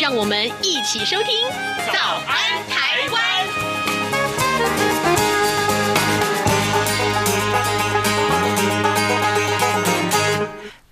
让我们一起收听《早安台湾》。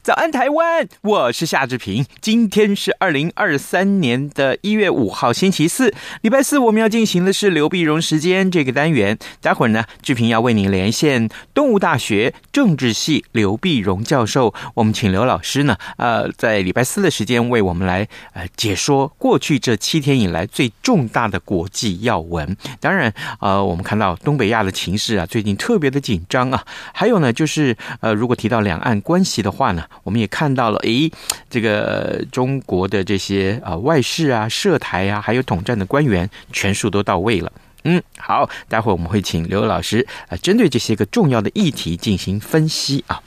早安，台湾！我是夏志平。今天是二零二三年的一月五号，星期四，礼拜四。我们要进行的是刘碧荣时间这个单元。待会儿呢，志平要为您连线动物大学政治系刘碧荣教授。我们请刘老师呢，呃，在礼拜四的时间为我们来呃解说过去这七天以来最重大的国际要闻。当然，呃，我们看到东北亚的情势啊，最近特别的紧张啊。还有呢，就是呃，如果提到两岸关系的话呢。我们也看到了，诶，这个中国的这些啊外事啊、涉台啊，还有统战的官员，全数都到位了。嗯，好，待会儿我们会请刘老师啊，针对这些个重要的议题进行分析啊。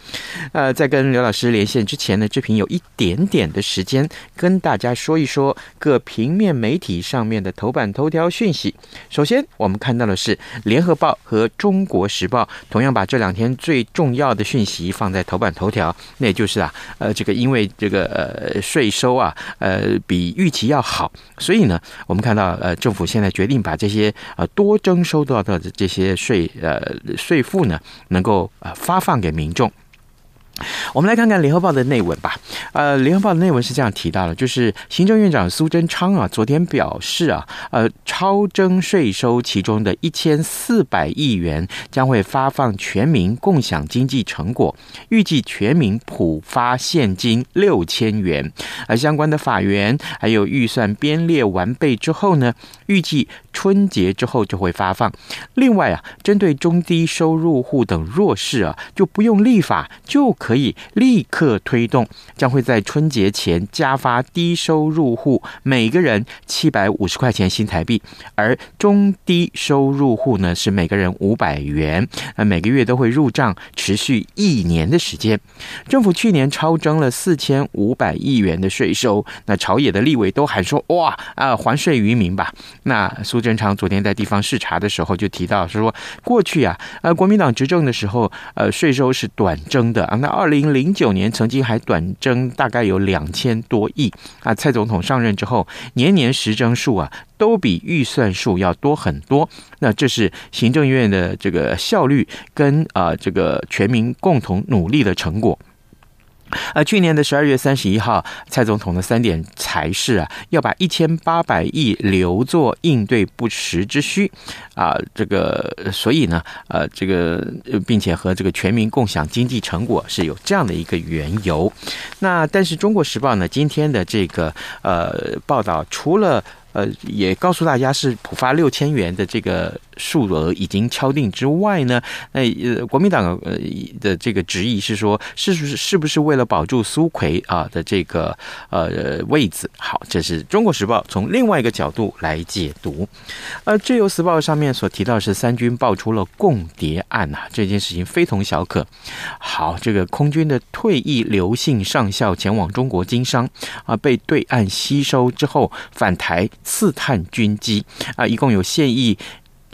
呃，在跟刘老师连线之前呢，志平有一点点的时间跟大家说一说各平面媒体上面的头版头条讯息。首先，我们看到的是《联合报》和《中国时报》同样把这两天最重要的讯息放在头版头条，那也就是啊，呃，这个因为这个呃税收啊，呃比预期要好，所以呢，我们看到呃政府现在决定把这些呃。多征收到的这些税，呃，税负呢，能够呃发放给民众。我们来看看联合报的内文吧。呃，联合报的内文是这样提到的，就是行政院长苏贞昌啊，昨天表示啊，呃，超征税收其中的一千四百亿元将会发放全民共享经济成果，预计全民普发现金六千元。而相关的法源还有预算编列完备之后呢，预计春节之后就会发放。另外啊，针对中低收入户等弱势啊，就不用立法就可。可以立刻推动，将会在春节前加发低收入户每个人七百五十块钱新台币，而中低收入户呢是每个人五百元，那每个月都会入账，持续一年的时间。政府去年超征了四千五百亿元的税收，那朝野的立委都喊说哇啊还税于民吧。那苏贞昌昨天在地方视察的时候就提到是说，过去啊呃国民党执政的时候呃税收是短征的那。二零零九年曾经还短征大概有两千多亿啊，蔡总统上任之后，年年实征数啊都比预算数要多很多。那这是行政院的这个效率跟啊这个全民共同努力的成果。呃，去年的十二月三十一号，蔡总统的三点才是啊，要把一千八百亿留作应对不时之需啊，这个所以呢，呃，这个并且和这个全民共享经济成果是有这样的一个缘由。那但是《中国时报》呢，今天的这个呃报道，除了呃也告诉大家是普发六千元的这个。数额已经敲定之外呢，那呃，国民党呃的这个质疑是说，是不是是不是为了保住苏奎啊的这个呃位子？好，这是中国时报从另外一个角度来解读。而自由时报上面所提到是三军爆出了共谍案啊，这件事情非同小可。好，这个空军的退役刘姓上校前往中国经商啊，被对岸吸收之后返台刺探军机啊，一共有现役。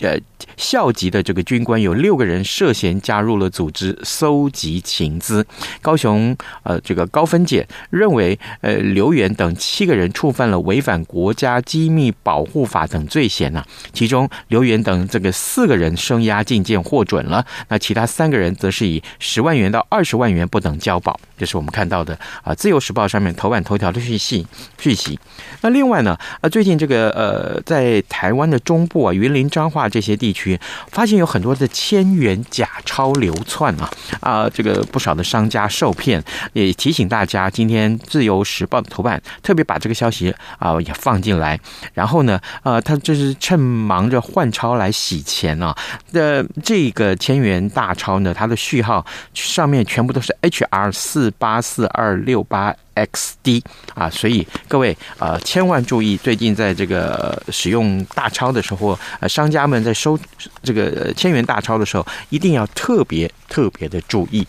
呃，校级的这个军官有六个人涉嫌加入了组织，搜集情资。高雄呃，这个高分检认为，呃，刘源等七个人触犯了违反国家机密保护法等罪嫌呐、其中刘源等这个四个人声押进监获准了，那其他三个人则是以十万元到二十万元不等交保。这是我们看到的啊，《自由时报》上面头版头条的讯息讯息。那另外呢，呃，最近这个呃，在台湾的中部啊，云林彰化。这些地地区发现有很多的千元假钞流窜啊啊，这个不少的商家受骗，也提醒大家，今天《自由时报》的头版特别把这个消息啊也放进来。然后呢，呃，他就是趁忙着换钞来洗钱啊。的这个千元大钞呢，它的序号上面全部都是 HR 四八四二六八。XD 啊，所以各位啊千万注意，最近在这个使用大钞的时候，呃商家们在收这个千元大钞的时候，一定要特别特别的注意。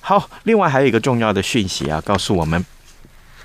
好，另外还有一个重要的讯息啊，告诉我们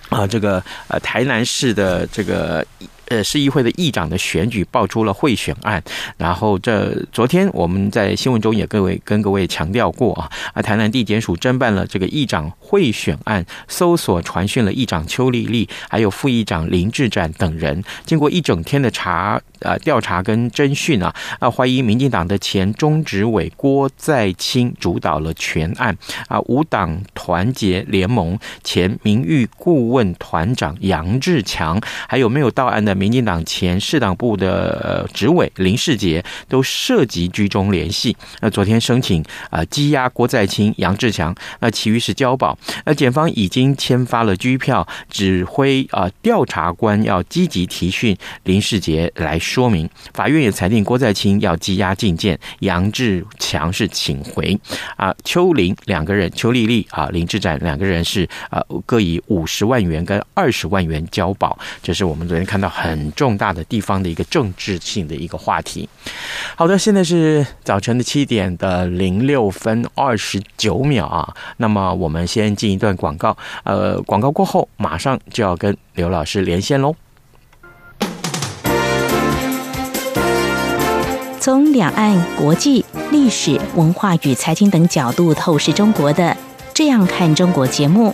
啊，这个呃台南市的这个。呃，市议会的议长的选举爆出了贿选案，然后这昨天我们在新闻中也各位跟各位强调过啊，啊，台南地检署侦办了这个议长贿选案，搜索传讯了议长邱丽丽，还有副议长林志展等人，经过一整天的查。呃，调查跟侦讯啊，啊，怀疑民进党的前中执委郭在清主导了全案啊，无党团结联盟前名誉顾问团长杨志强，还有没有到案的民进党前市党部的执委林世杰，都涉及居中联系。那昨天申请啊，羁押郭在清、杨志强，那其余是交保。那检方已经签发了拘票，指挥啊调查官要积极提讯林世杰来。说明，法院也裁定郭在清要羁押禁见，杨志强是请回啊。邱林两个人，邱丽丽啊，林志展两个人是啊，各以五十万元跟二十万元交保。这是我们昨天看到很很重大的地方的一个政治性的一个话题。好的，现在是早晨的七点的零六分二十九秒啊。那么我们先进一段广告，呃，广告过后马上就要跟刘老师连线喽。从两岸、国际、历史文化与财经等角度透视中国的《这样看中国》节目，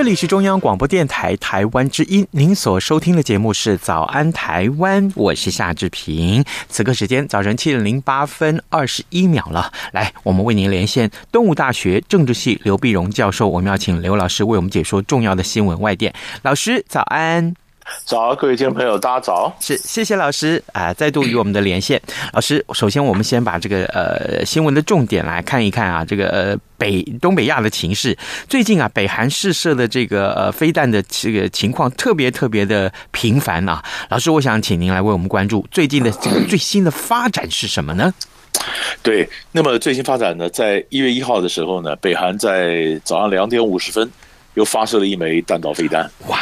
这里是中央广播电台台湾之音，您所收听的节目是《早安台湾》，我是夏志平。此刻时间早晨七点零八分二十一秒了，来，我们为您连线动物大学政治系刘碧荣教授，我们要请刘老师为我们解说重要的新闻外电。老师，早安。早，各位听众朋友，大家早。是，谢谢老师啊、呃，再度与我们的连线。老师，首先我们先把这个呃新闻的重点来看一看啊，这个呃北东北亚的情势。最近啊，北韩试射的这个呃飞弹的这个情况特别特别的频繁啊。老师，我想请您来为我们关注最近的这个 最新的发展是什么呢？对，那么最新发展呢，在一月一号的时候呢，北韩在早上两点五十分。又发射了一枚弹道飞弹，哇！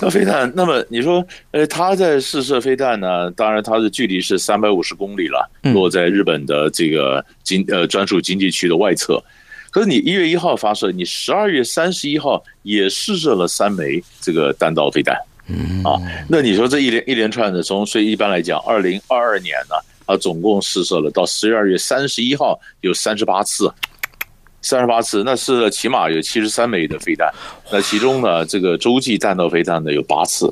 那飞弹，那么你说，呃，他在试射飞弹呢？当然，它的距离是三百五十公里了，落在日本的这个经呃专属经济区的外侧。可是你一月一号发射，你十二月三十一号也试射了三枚这个弹道飞弹，嗯啊，那你说这一连一连串的，从所以一般来讲，二零二二年呢，啊，总共试射了到十二月三十一号有三十八次。三十八次，那是起码有七十三枚的飞弹。那其中呢，这个洲际弹道飞弹呢有八次，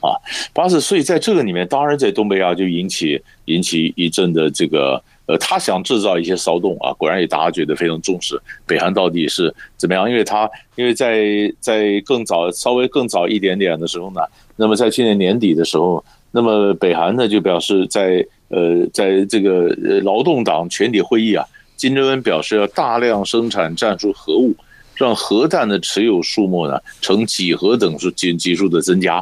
啊，八次。所以在这个里面，当然在东北亚就引起引起一阵的这个呃，他想制造一些骚动啊。果然也大家觉得非常重视北韩到底是怎么样，因为他因为在在更早稍微更早一点点的时候呢，那么在去年年底的时候，那么北韩呢就表示在呃在这个劳动党全体会议啊。金正恩表示要大量生产战术核武，让核弹的持有数目呢呈几何等数级级数的增加，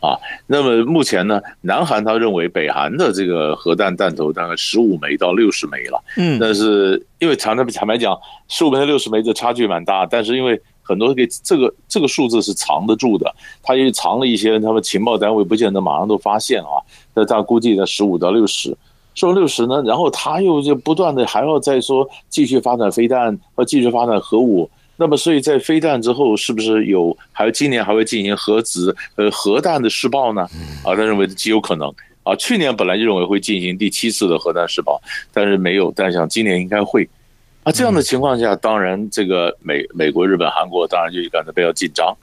啊。那么目前呢，南韩他认为北韩的这个核弹弹头大概十五枚到六十枚了，嗯，但是因为坦坦坦白讲，十五枚到六十枚的差距蛮大，但是因为很多给这个这个数字是藏得住的，他也藏了一些，他们情报单位不见得马上都发现啊。那他估计在十五到六十，说六十呢，然后他又就不断的还要再说继续发展飞弹和继续发展核武。那么所以在飞弹之后，是不是有还有今年还会进行核子呃核弹的试爆呢？啊，他认为极有可能啊。去年本来就认为会进行第七次的核弹试爆，但是没有，但是想今年应该会。啊这样的情况下，当然这个美美国、日本、韩国当然就感到比较紧张。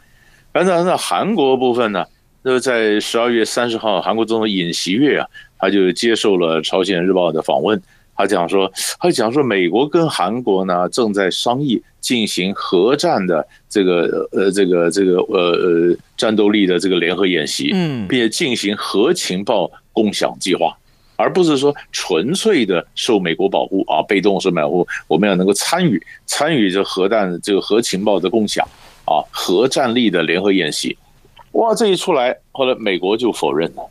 反正那韩国部分呢，那在十二月三十号，韩国总统尹锡悦啊，他就接受了朝鲜日报的访问。他讲说，他讲说，美国跟韩国呢正在商议进行核战的这个呃这个这个呃呃战斗力的这个联合演习，嗯，并且进行核情报共享计划。而不是说纯粹的受美国保护啊，被动受保护，我们要能够参与参与这核弹这个核情报的共享啊，核战力的联合演习，哇，这一出来，后来美国就否认了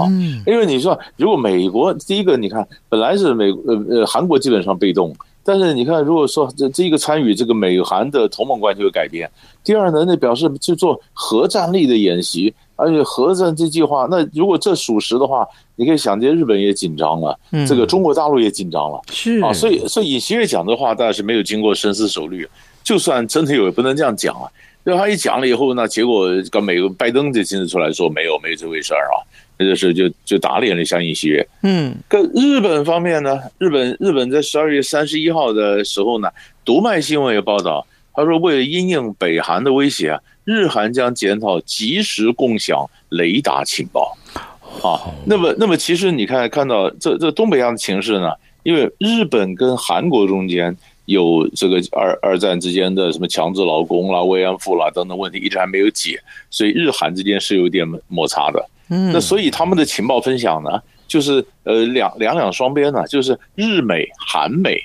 啊，因为你说如果美国第一个，你看本来是美呃呃韩国基本上被动。但是你看，如果说这这一个参与这个美韩的同盟关系会改变，第二呢，那表示去做核战力的演习，而且核战这计划，那如果这属实的话，你可以想见日本也紧张了，这个中国大陆也紧张了，是啊，所以所以尹锡悦讲的话，当然是没有经过深思熟虑，就算真的有，也不能这样讲啊。因为他一讲了以后，那结果跟美国拜登就亲自出来说没有没有这回事儿啊。那就是就就打脸了像尹锡悦，嗯，跟日本方面呢，日本日本在十二月三十一号的时候呢，读卖新闻也报道，他说为了因应北韩的威胁啊，日韩将检讨及时共享雷达情报，啊，那么那么其实你看看到这这东北亚的情势呢，因为日本跟韩国中间有这个二二战之间的什么强制劳工啦、慰安妇啦等等问题一直还没有解，所以日韩之间是有点摩擦的。嗯，那所以他们的情报分享呢，就是呃两两两双边呢，就是日美韩美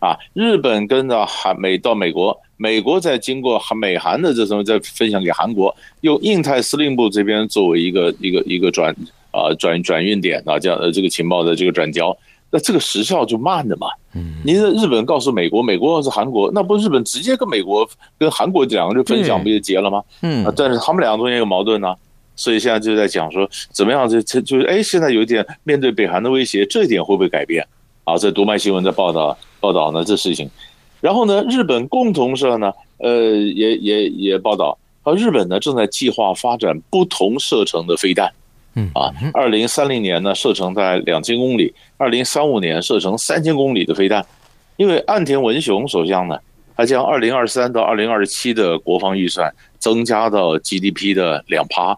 啊，日本跟着韩美到美国，美国再经过韩美韩的这种再分享给韩国，用印太司令部这边作为一个一个一个转啊转转运点啊，这样呃这个情报的这个转交，那这个时效就慢的嘛。嗯，您的日本告诉美国，美国告诉韩国，那不日本直接跟美国跟韩国两个就分享不就结了吗？嗯，但是他们两个中间有矛盾呢。所以现在就在讲说，怎么样？就就就是哎，现在有点面对北韩的威胁，这一点会不会改变？啊，在读卖新闻在报道报道呢这事情。然后呢，日本共同社呢，呃，也也也报道，啊，日本呢正在计划发展不同射程的飞弹，嗯啊，二零三零年呢射程在两千公里，二零三五年射程三千公里的飞弹。因为岸田文雄首相呢，他将二零二三到二零二七的国防预算增加到 GDP 的两趴。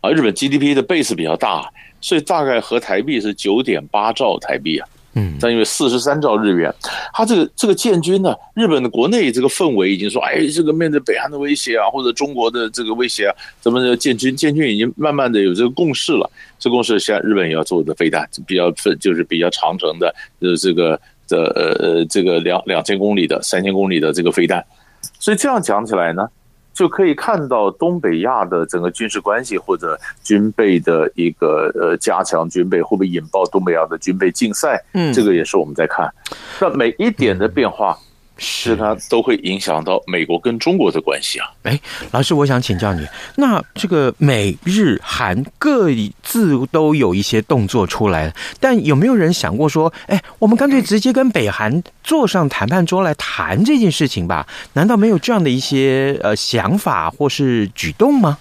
啊，日本 GDP 的 base 比较大，所以大概合台币是九点八兆台币啊。嗯，但因为四十三兆日元，它这个这个建军呢，日本的国内这个氛围已经说，哎，这个面对北韩的威胁啊，或者中国的这个威胁啊，咱们的建军建军已经慢慢的有这个共识了。这共识现在日本也要做的飞弹，比较分就是比较长程的，呃，这个的呃呃这个两两千公里的、三千公里的这个飞弹。所以这样讲起来呢。就可以看到东北亚的整个军事关系或者军备的一个呃加强军备，会不会引爆东北亚的军备竞赛？嗯，这个也是我们在看。那每一点的变化。是它都会影响到美国跟中国的关系啊！哎，老师，我想请教你，那这个美日韩各自都有一些动作出来，但有没有人想过说，哎，我们干脆直接跟北韩坐上谈判桌来谈这件事情吧？难道没有这样的一些呃想法或是举动吗？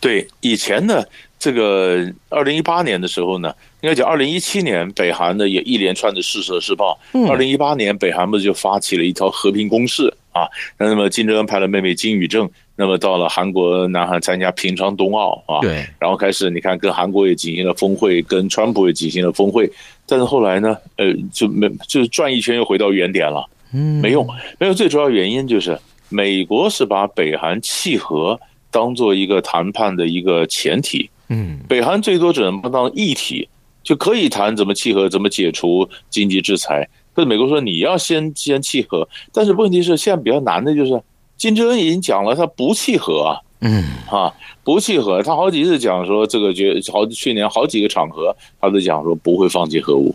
对，以前呢，这个二零一八年的时候呢。应该讲，二零一七年北韩呢也一连串的试射试爆。二零一八年北韩不是就发起了一条和平攻势啊？那么金正恩派了妹妹金宇正，那么到了韩国南韩参加平昌冬奥啊。对。然后开始你看跟韩国也进行了峰会，跟川普也进行了峰会，但是后来呢，呃，就没就是转一圈又回到原点了。嗯。没用，没有。最主要原因就是美国是把北韩弃核当做一个谈判的一个前提。嗯。北韩最多只能不当议题。就可以谈怎么契合，怎么解除经济制裁。但是美国说你要先先契合，但是问题是现在比较难的就是金正恩已经讲了他不契合啊，嗯，啊，不契合。他好几次讲说这个，觉好去年好几个场合，他都讲说不会放弃核武。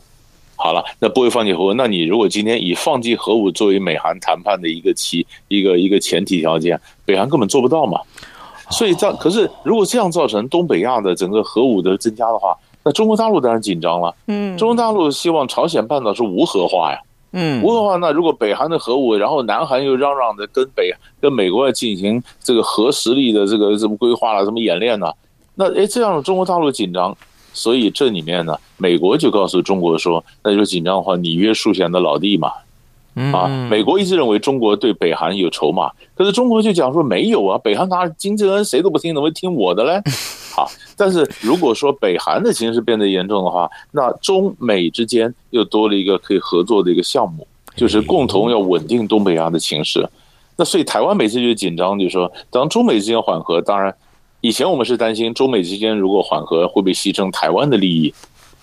好了，那不会放弃核武，那你如果今天以放弃核武作为美韩谈判的一个期一个一个前提条件，北韩根本做不到嘛。所以这可是如果这样造成东北亚的整个核武的增加的话，那中国大陆当然紧张了。嗯，中国大陆希望朝鲜半岛是无核化呀。嗯，无核化，那如果北韩的核武，然后南韩又嚷嚷着跟北跟美国要进行这个核实力的这个什么规划了，什么演练呢？那哎，这样中国大陆紧张。所以这里面呢，美国就告诉中国说，那就紧张的话，你约束前的老弟嘛，啊，美国一直认为中国对北韩有筹码，可是中国就讲说没有啊，北韩拿金正恩谁都不听，怎么会听我的嘞？好，但是如果说北韩的形势变得严重的话，那中美之间又多了一个可以合作的一个项目，就是共同要稳定东北亚的情势。那所以台湾每次就紧张，就是说当中美之间缓和，当然。以前我们是担心中美之间如果缓和会被牺牲台湾的利益，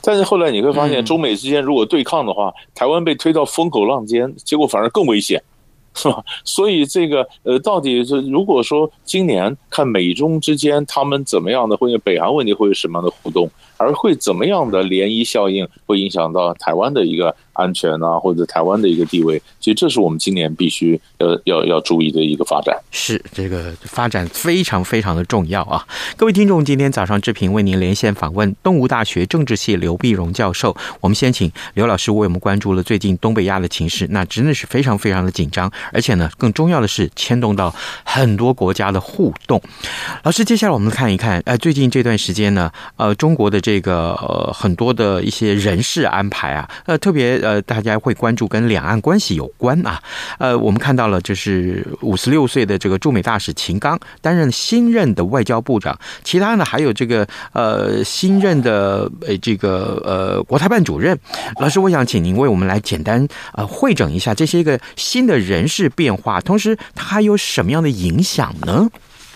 但是后来你会发现中美之间如果对抗的话，台湾被推到风口浪尖，结果反而更危险，是吧？所以这个呃，到底是如果说今年看美中之间他们怎么样的，或者北韩问题会有什么样的互动，而会怎么样的涟漪效应会影响到台湾的一个。安全啊，或者台湾的一个地位，其实这是我们今年必须要要要注意的一个发展。是这个发展非常非常的重要啊！各位听众，今天早上志平为您连线访问东吴大学政治系刘碧荣教授。我们先请刘老师为我们关注了最近东北亚的情势，那真的是非常非常的紧张，而且呢，更重要的是牵动到很多国家的互动。老师，接下来我们看一看，呃，最近这段时间呢，呃，中国的这个很多的一些人事安排啊，呃，特别。呃，大家会关注跟两岸关系有关啊。呃，我们看到了，就是五十六岁的这个驻美大使秦刚担任新任的外交部长，其他呢还有这个呃新任的呃这个呃国台办主任。老师，我想请您为我们来简单呃会整一下这些个新的人事变化，同时它还有什么样的影响呢？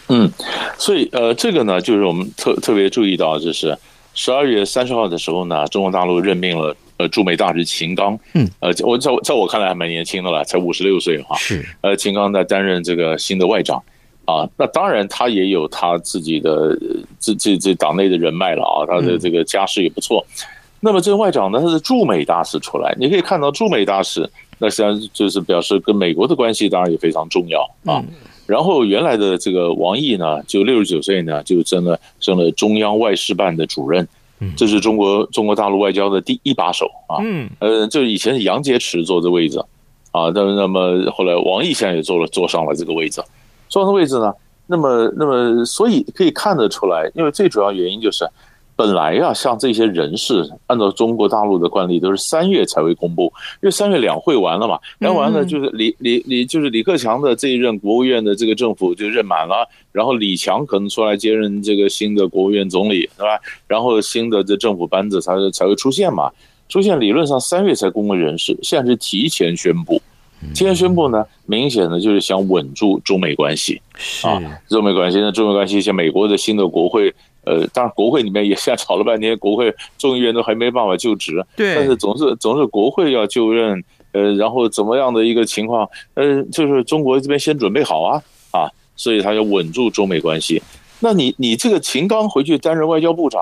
嗯，所以呃这个呢，就是我们特特别注意到，就是十二月三十号的时候呢，中国大陆任命了。呃，驻美大使秦刚，嗯，呃，我在在我看来还蛮年轻的了，才五十六岁哈。是，呃，秦刚在担任这个新的外长啊，那当然他也有他自己的这这这党内的人脉了啊，他的这个家世也不错。那么这个外长呢，他是驻美大使出来，你可以看到驻美大使，那实际上就是表示跟美国的关系当然也非常重要啊。然后原来的这个王毅呢，就六十九岁呢，就升了升了中央外事办的主任。这是中国中国大陆外交的第一把手啊，嗯，呃，就以前是杨洁篪坐这位置，啊，那那么后来王毅现在也坐了坐上了这个位置，坐上的位置呢，那么那么所以可以看得出来，因为最主要原因就是。本来呀，像这些人事，按照中国大陆的惯例，都是三月才会公布，因为三月两会完了嘛，然后完了就是李李李，就是李克强的这一任国务院的这个政府就任满了，然后李强可能出来接任这个新的国务院总理，是吧？然后新的这政府班子才才会出现嘛，出现理论上三月才公布人事，现在是提前宣布，提前宣布呢，明显的就是想稳住中美关系。啊，中美关系，那中美关系像美国的新的国会。呃，当然，国会里面也现在吵了半天，国会众议院都还没办法就职。对，但是总是总是国会要就任，呃，然后怎么样的一个情况？呃，就是中国这边先准备好啊啊，所以他要稳住中美关系。那你你这个秦刚回去担任外交部长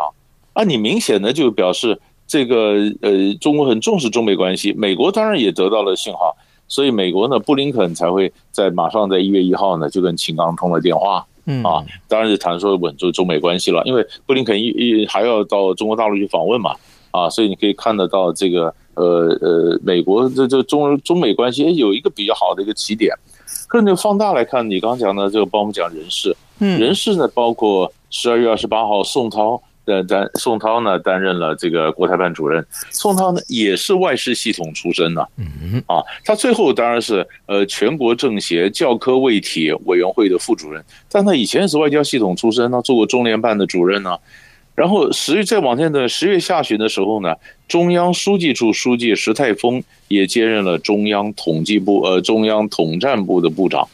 啊，你明显的就表示这个呃，中国很重视中美关系。美国当然也得到了信号，所以美国呢，布林肯才会在马上在一月一号呢就跟秦刚通了电话。嗯啊，当然是谈说稳住中美关系了，因为布林肯一一还要到中国大陆去访问嘛，啊，所以你可以看得到这个呃呃，美国这这中中美关系有一个比较好的一个起点。可是你放大来看，你刚刚讲的这个，帮我们讲人事，嗯，人事呢包括十二月二十八号宋涛。呃，担宋涛呢担任了这个国台办主任，宋涛呢也是外事系统出身的，嗯啊，他最后当然是呃全国政协教科卫体委员会的副主任，但他以前也是外交系统出身，他做过中联办的主任呢，然后十月再往前的十月下旬的时候呢，中央书记处书记石泰峰也接任了中央统计部呃中央统战部的部长，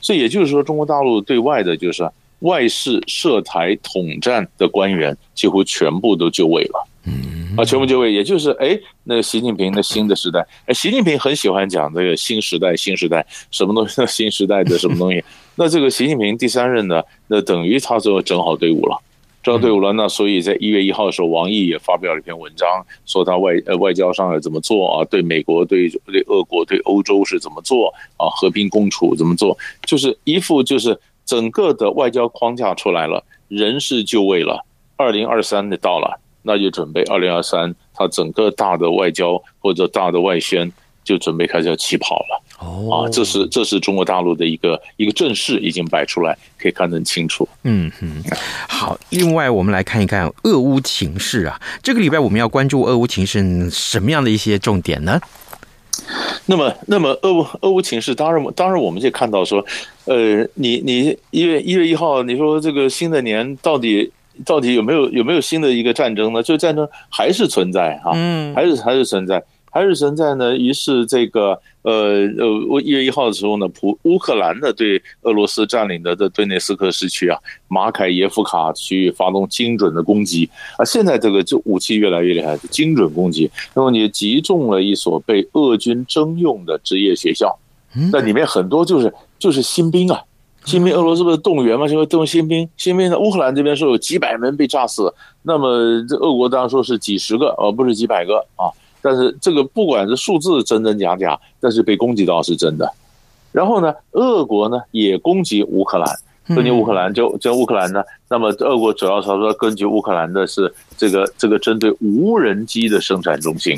所以也就是说，中国大陆对外的就是。外事涉台统战的官员几乎全部都就位了。嗯，啊，全部就位，也就是哎，那个习近平的新的时代，哎，习近平很喜欢讲这个新时代，新时代什么东西？新时代的什么东西？那这个习近平第三任呢，那等于他就整好队伍了，整好队伍了。那所以在一月一号的时候，王毅也发表了一篇文章，说他外呃外交上要怎么做啊？对美国、对对俄国、对欧洲是怎么做啊？和平共处怎么做？就是一副就是整个的外交框架出来了，人事就位了，二零二三的到了。那就准备二零二三，他整个大的外交或者大的外宣就准备开始要起跑了。哦，啊，这是这是中国大陆的一个一个阵势已经摆出来，可以看得很清楚。嗯嗯，好。另外，我们来看一看俄乌情势啊。这个礼拜我们要关注俄乌情势什么样的一些重点呢？那么，那么俄乌俄乌情势，当然当然我们就看到说，呃，你你一月一月一号，你说这个新的年到底？到底有没有有没有新的一个战争呢？就战争还是存在哈，嗯，还是还是存在，还是存在呢。于是这个呃呃，一月一号的时候呢，普乌克兰的对俄罗斯占领的的顿内斯克市区啊，马凯耶夫卡区域发动精准的攻击啊。现在这个就武器越来越厉害，精准攻击，那么你击中了一所被俄军征用的职业学校，那里面很多就是就是新兵啊。新兵，俄罗斯不是动员吗？就会动新兵。新兵呢，乌克兰这边说有几百门被炸死，那么这俄国当然说是几十个，呃不是几百个啊。但是这个不管是数字真真假假，但是被攻击到是真的。然后呢，俄国呢也攻击乌克兰，攻击乌克兰就就乌克兰呢，那么俄国主要是说根据乌克兰的是这个这个针对无人机的生产中心。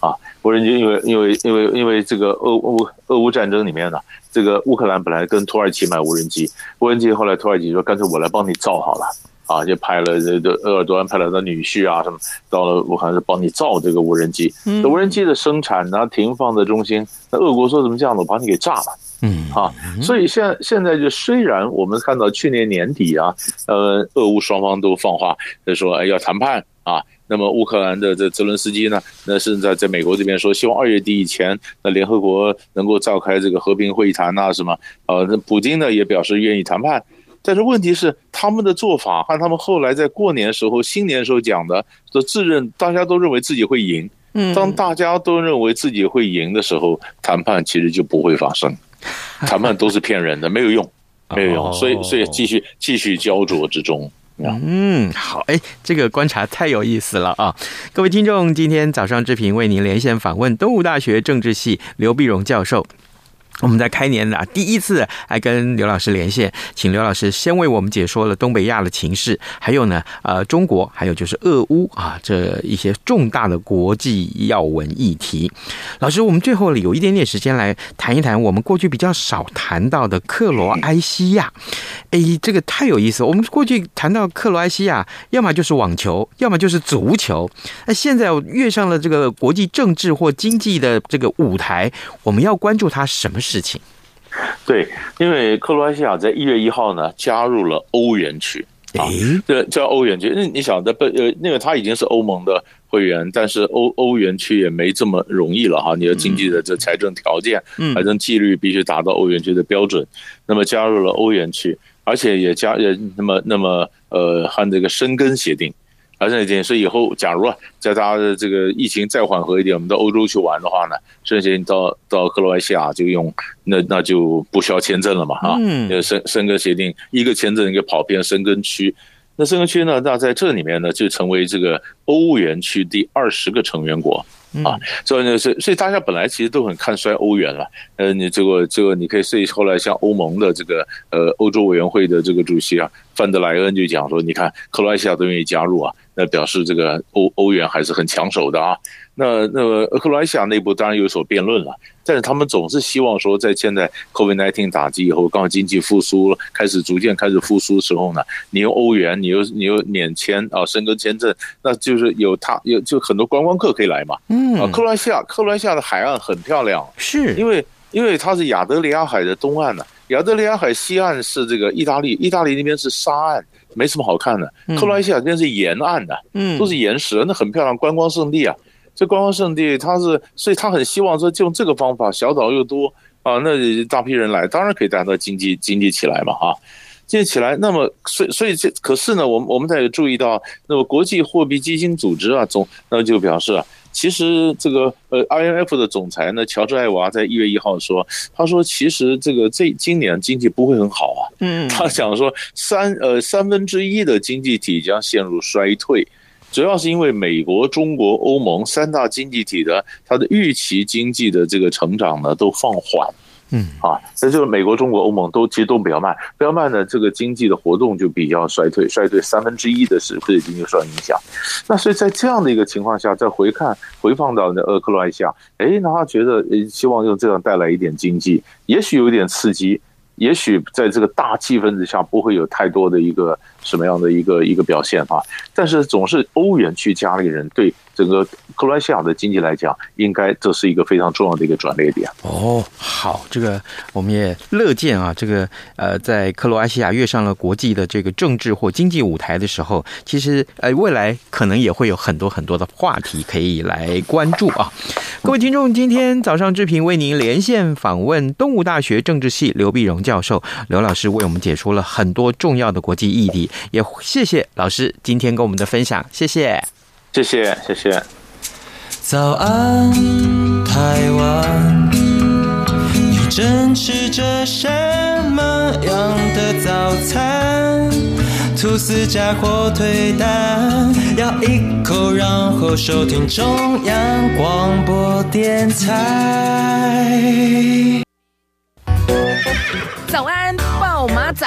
啊，无人机，因为因为因为因为这个俄乌俄乌战争里面呢，这个乌克兰本来跟土耳其买无人机，无人机后来土耳其说干脆我来帮你造好了，啊，就派了这个鄂尔多安派了他女婿啊什么，到了武汉是帮你造这个无人机，这无人机的生产呢，停放的中心，那俄国说怎么这样子，我把你给炸了，嗯，啊，所以现在现在就虽然我们看到去年年底啊，呃，俄乌双方都放话，就说哎要谈判啊。那么乌克兰的这泽伦斯基呢，那是在在美国这边说，希望二月底以前，那联合国能够召开这个和平会谈啊什么，呃，那普京呢也表示愿意谈判，但是问题是他们的做法和他们后来在过年时候、新年时候讲的，说自认大家都认为自己会赢，嗯，当大家都认为自己会赢的时候，谈判其实就不会发生，谈判都是骗人的，没有用，没有用，所以所以继续继续焦灼之中。嗯，好，哎，这个观察太有意思了啊！各位听众，今天早上志平为您连线访问东吴大学政治系刘碧荣教授。我们在开年啊，第一次来跟刘老师连线，请刘老师先为我们解说了东北亚的情势，还有呢，呃，中国，还有就是俄乌啊，这一些重大的国际要闻议题。老师，我们最后有一点点时间来谈一谈我们过去比较少谈到的克罗埃西亚。哎，这个太有意思。我们过去谈到克罗埃西亚，要么就是网球，要么就是足球。那现在跃上了这个国际政治或经济的这个舞台，我们要关注它什么事情？对，因为克罗埃西亚在一月一号呢加入了欧元区，啊，对，叫欧元区。那你想的不呃，那个他已经是欧盟的会员，但是欧欧元区也没这么容易了哈。你的经济的这财政条件，财政纪律必须达到欧元区的标准。那么加入了欧元区，而且也加也那么那么呃，和这个申根协定。而且这件事以后，假如啊，在大家的这个疫情再缓和一点，我们到欧洲去玩的话呢，申根到到克罗埃西亚就用那那就不需要签证了嘛，啊，嗯，申申根协定一个签证一个跑遍申根区，那申根区呢，那在这里面呢就成为这个欧元区第二十个成员国。啊，所以呢，所以所以大家本来其实都很看衰欧元了。呃，你这个这个，你可以所以后来像欧盟的这个呃欧洲委员会的这个主席啊，范德莱恩就讲说，你看克罗埃西亚都愿意加入啊，那表示这个欧欧元还是很抢手的啊。那那个克罗埃西亚内部当然有所辩论了，但是他们总是希望说，在现在 COVID-19 打击以后，刚好经济复苏了，开始逐渐开始复苏的时候呢，你用欧元，你又你又免签啊，申根签证，那就是有他有就很多观光客可以来嘛。嗯，啊，克罗埃西亚克罗埃西亚的海岸很漂亮，是因为因为它是亚得里亚海的东岸呢，亚得里亚海西岸是这个意大利，意大利那边是沙岸，没什么好看的。克罗埃西亚那边是沿岸的，嗯，都是岩石，那很漂亮，观光胜地啊。这观光胜地，他是，所以他很希望说，就用这个方法，小岛又多啊，那大批人来，当然可以带动经济经济起来嘛，哈。经济起来，那么所以所以这可是呢，我们我们在注意到，那么国际货币基金组织啊总那么就表示啊。其实这个呃，IMF 的总裁呢，乔治艾娃在一月一号说，他说其实这个这今年经济不会很好啊，嗯，他讲说三呃三分之一的经济体将陷入衰退，主要是因为美国、中国、欧盟三大经济体的它的预期经济的这个成长呢都放缓。嗯啊，那就是美国、中国、欧盟都其实都比较慢，比较慢呢，这个经济的活动就比较衰退，衰退三分之一的时候经济受到影响。那所以在这样的一个情况下，再回看回放到那呃克罗埃西亚，哎，那他觉得希望用这样带来一点经济，也许有一点刺激，也许在这个大气氛之下不会有太多的一个什么样的一个一个表现啊，但是总是欧元区家里人对。整个克罗埃西亚的经济来讲，应该这是一个非常重要的一个转捩点。哦，好，这个我们也乐见啊，这个呃，在克罗埃西亚跃上了国际的这个政治或经济舞台的时候，其实呃，未来可能也会有很多很多的话题可以来关注啊。各位听众，今天早上志平为您连线访问东吴大学政治系刘碧荣教授，刘老师为我们解说了很多重要的国际议题，也谢谢老师今天跟我们的分享，谢谢。谢谢，谢谢。早安，台湾，你正吃着什么样的早餐？吐司加火腿蛋，咬一口，然后收听中央广播电台。早安，暴马仔。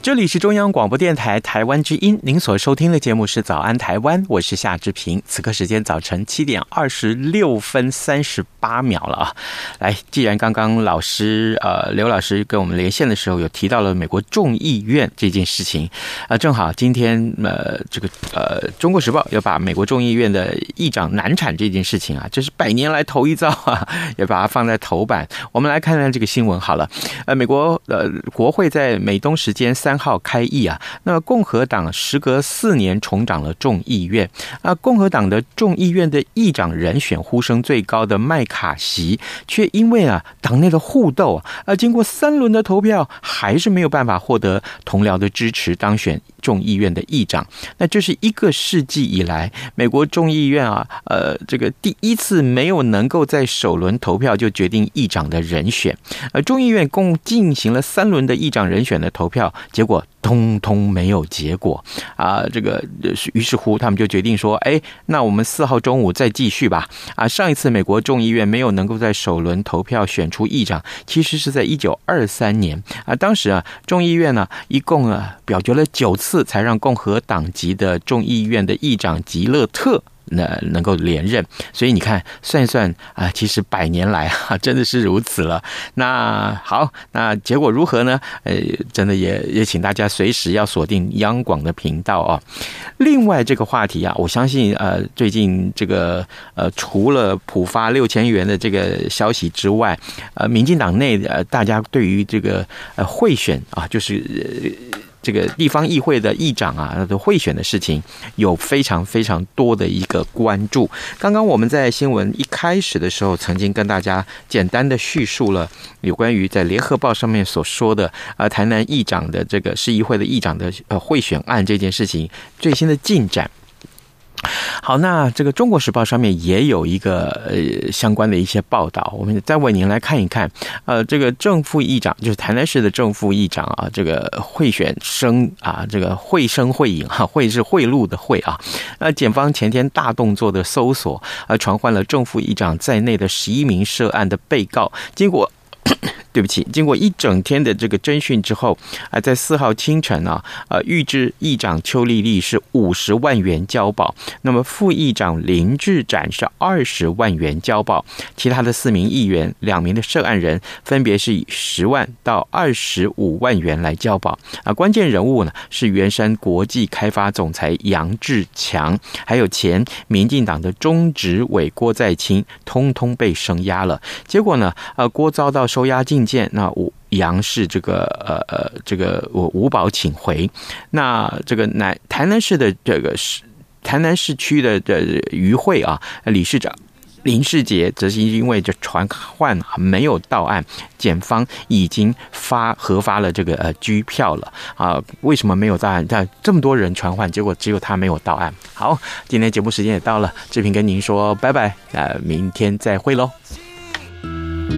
这里是中央广播电台台湾之音，您所收听的节目是《早安台湾》，我是夏志平。此刻时间早晨七点二十六分三十八秒了啊！来，既然刚刚老师呃刘老师跟我们连线的时候有提到了美国众议院这件事情啊、呃，正好今天呃这个呃《中国时报》要把美国众议院的议长难产这件事情啊，这是百年来头一遭啊，也把它放在头版。我们来看看这个新闻好了。呃，美国呃国会在美东时间三三号开议啊，那共和党时隔四年重掌了众议院啊，共和党的众议院的议长人选呼声最高的麦卡锡，却因为啊党内的互斗啊，经过三轮的投票，还是没有办法获得同僚的支持当选众议院的议长。那这是一个世纪以来美国众议院啊，呃，这个第一次没有能够在首轮投票就决定议长的人选。而众议院共进行了三轮的议长人选的投票，结果。通通没有结果啊！这个于是乎，他们就决定说：“哎，那我们四号中午再继续吧。”啊，上一次美国众议院没有能够在首轮投票选出议长，其实是在一九二三年啊。当时啊，众议院呢一共啊表决了九次，才让共和党籍的众议院的议长吉勒特。那能够连任，所以你看算一算啊，其实百年来啊，真的是如此了。那好，那结果如何呢？呃，真的也也请大家随时要锁定央广的频道啊。另外这个话题啊，我相信呃，最近这个呃，除了浦发六千元的这个消息之外，呃，民进党内呃，大家对于这个呃贿选啊，就是。这个地方议会的议长啊的贿选的事情，有非常非常多的一个关注。刚刚我们在新闻一开始的时候，曾经跟大家简单的叙述了有关于在联合报上面所说的啊，台南议长的这个市议会的议长的呃贿选案这件事情最新的进展。好，那这个《中国时报》上面也有一个呃相关的一些报道，我们再为您来看一看。呃，这个正副议长就是台南市的正副议长啊，这个贿选生啊，这个绘声绘影哈，贿是贿赂的贿啊。那检方前天大动作的搜索，呃，传唤了正副议长在内的十一名涉案的被告，结果。对不起，经过一整天的这个侦讯之后，啊，在四号清晨啊，呃，预知议长邱丽丽是五十万元交保，那么副议长林志展是二十万元交保，其他的四名议员、两名的涉案人分别是以十万到二十五万元来交保。啊，关键人物呢是圆山国际开发总裁杨志强，还有前民进党的中执委郭在清，通通被声押了。结果呢，呃，郭遭到收押进见那吴杨氏这个呃呃这个我吴保请回，那这个南台南市的这个市台南市区的的余会啊理事长林世杰则是因为这传唤没有到案，检方已经发核发了这个呃拘票了啊？为什么没有到案？但这么多人传唤，结果只有他没有到案。好，今天节目时间也到了，志平跟您说拜拜，那明天再会喽。